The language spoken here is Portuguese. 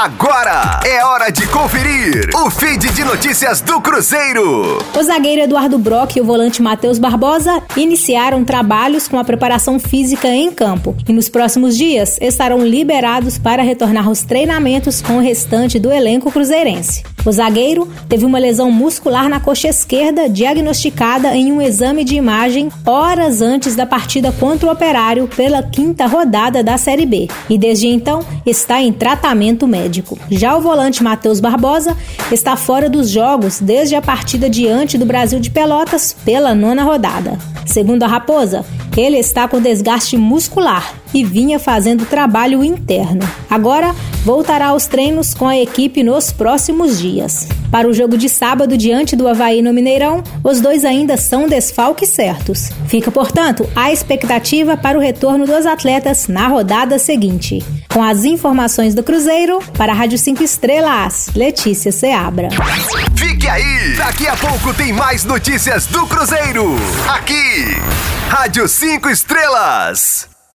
Agora é hora de conferir o feed de notícias do Cruzeiro. O zagueiro Eduardo Brock e o volante Matheus Barbosa iniciaram trabalhos com a preparação física em campo e nos próximos dias estarão liberados para retornar aos treinamentos com o restante do elenco cruzeirense. O zagueiro teve uma lesão muscular na coxa esquerda diagnosticada em um exame de imagem horas antes da partida contra o Operário pela quinta rodada da Série B e desde então está em tratamento médico. Já o volante Matheus Barbosa está fora dos jogos desde a partida diante do Brasil de Pelotas pela nona rodada. Segundo a Raposa, ele está com desgaste muscular e vinha fazendo trabalho interno. Agora voltará aos treinos com a equipe nos próximos dias. Para o jogo de sábado diante do Havaí no Mineirão, os dois ainda são desfalques certos. Fica, portanto, a expectativa para o retorno dos atletas na rodada seguinte. Com as informações do Cruzeiro, para a Rádio 5 Estrelas, Letícia Seabra. Fique aí! Daqui a pouco tem mais notícias do Cruzeiro. Aqui, Rádio 5 Estrelas.